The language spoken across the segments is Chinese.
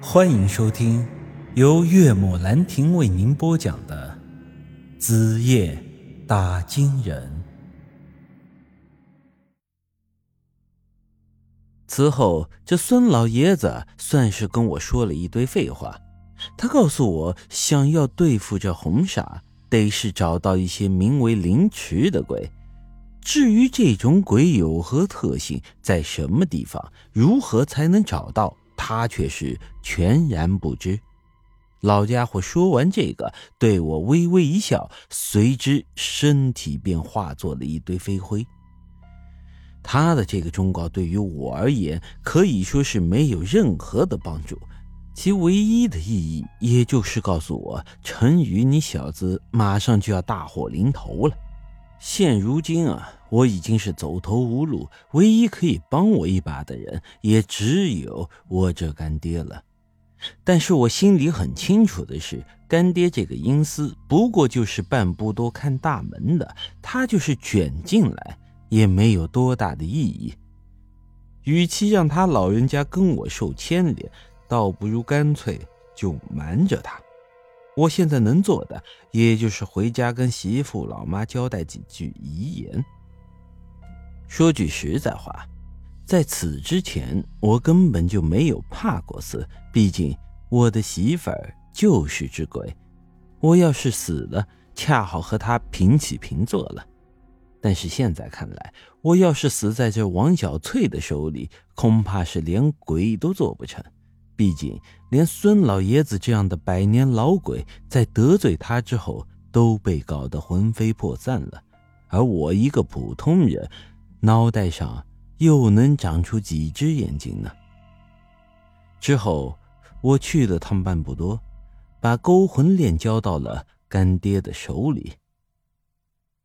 欢迎收听由岳母兰亭为您播讲的《子夜打金人》。此后，这孙老爷子算是跟我说了一堆废话。他告诉我，想要对付这红煞，得是找到一些名为灵池的鬼。至于这种鬼有何特性，在什么地方，如何才能找到？他却是全然不知。老家伙说完这个，对我微微一笑，随之身体便化作了一堆飞灰。他的这个忠告对于我而言可以说是没有任何的帮助，其唯一的意义也就是告诉我：陈宇，你小子马上就要大祸临头了。现如今啊，我已经是走投无路，唯一可以帮我一把的人也只有我这干爹了。但是我心里很清楚的是，干爹这个阴司不过就是半步多看大门的，他就是卷进来也没有多大的意义。与其让他老人家跟我受牵连，倒不如干脆就瞒着他。我现在能做的，也就是回家跟媳妇、老妈交代几句遗言。说句实在话，在此之前，我根本就没有怕过死。毕竟我的媳妇儿就是只鬼，我要是死了，恰好和她平起平坐了。但是现在看来，我要是死在这王小翠的手里，恐怕是连鬼都做不成。毕竟，连孙老爷子这样的百年老鬼，在得罪他之后，都被搞得魂飞魄散了。而我一个普通人，脑袋上又能长出几只眼睛呢？之后，我去了趟半步多，把勾魂链交到了干爹的手里。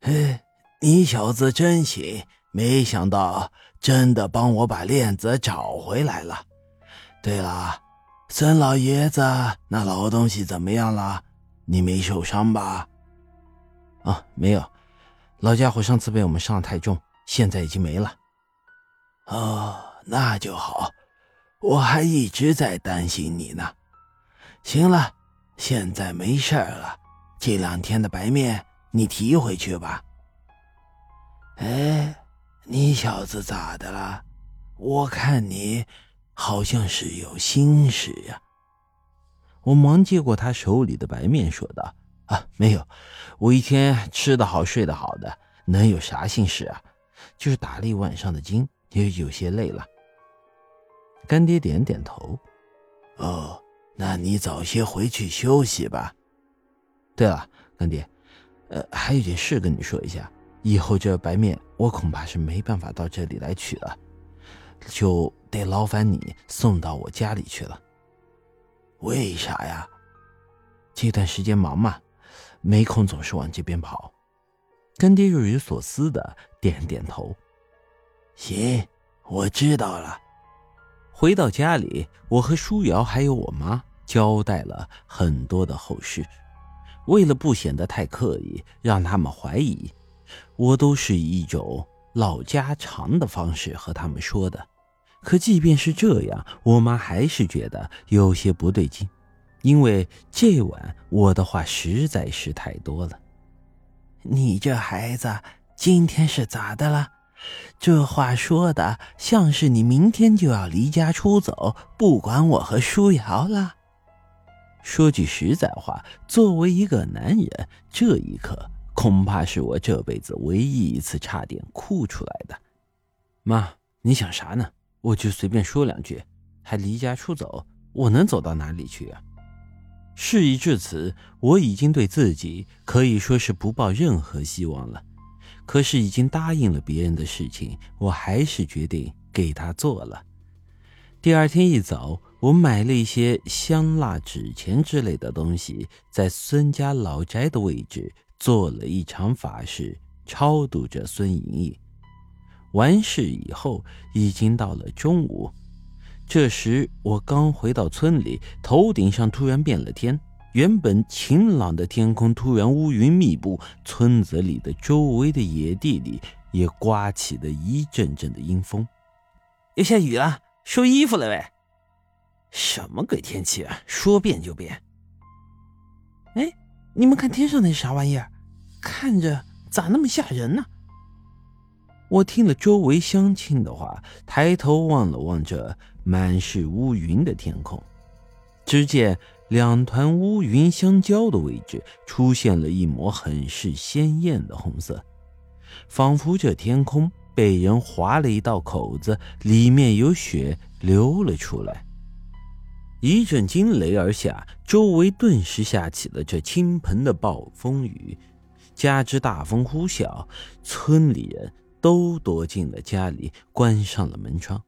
嘿，你小子真行！没想到真的帮我把链子找回来了。对了，孙老爷子那老东西怎么样了？你没受伤吧？啊，没有，老家伙上次被我们伤的太重，现在已经没了。哦，那就好，我还一直在担心你呢。行了，现在没事了，这两天的白面你提回去吧。哎，你小子咋的了？我看你。好像是有心事呀。我忙接过他手里的白面，说道：“啊，没有，我一天吃得好，睡得好的，能有啥心事啊？就是打了一晚上的经，也有些累了。”干爹点点头：“哦，那你早些回去休息吧。对了，干爹，呃，还有件事跟你说一下，以后这白面我恐怕是没办法到这里来取了。”就得劳烦你送到我家里去了。为啥呀？这段时间忙嘛，没空总是往这边跑。干爹若有所思的点点头。行，我知道了。回到家里，我和舒瑶还有我妈交代了很多的后事。为了不显得太刻意，让他们怀疑，我都是以一种老家常的方式和他们说的。可即便是这样，我妈还是觉得有些不对劲，因为这晚我的话实在是太多了。你这孩子今天是咋的了？这话说的像是你明天就要离家出走，不管我和舒瑶了。说句实在话，作为一个男人，这一刻恐怕是我这辈子唯一一次差点哭出来的。妈，你想啥呢？我就随便说两句，还离家出走，我能走到哪里去啊？事已至此，我已经对自己可以说是不抱任何希望了。可是已经答应了别人的事情，我还是决定给他做了。第二天一早，我买了一些香蜡纸钱之类的东西，在孙家老宅的位置做了一场法事，超度着孙莹莹。完事以后，已经到了中午。这时我刚回到村里，头顶上突然变了天，原本晴朗的天空突然乌云密布，村子里的周围的野地里也刮起了一阵阵的阴风。要下雨了，收衣服了呗。什么鬼天气啊！说变就变。哎，你们看天上那是啥玩意儿？看着咋那么吓人呢？我听了周围乡亲的话，抬头望了望这满是乌云的天空，只见两团乌云相交的位置出现了一抹很是鲜艳的红色，仿佛这天空被人划了一道口子，里面有血流了出来。一阵惊雷而下，周围顿时下起了这倾盆的暴风雨，加之大风呼啸，村里人。都躲进了家里，关上了门窗。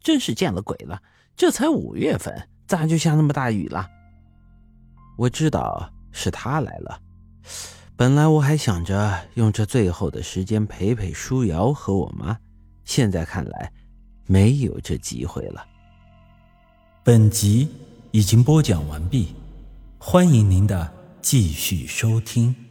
真是见了鬼了！这才五月份，咋就下那么大雨了？我知道是他来了。本来我还想着用这最后的时间陪陪舒瑶和我妈，现在看来没有这机会了。本集已经播讲完毕，欢迎您的继续收听。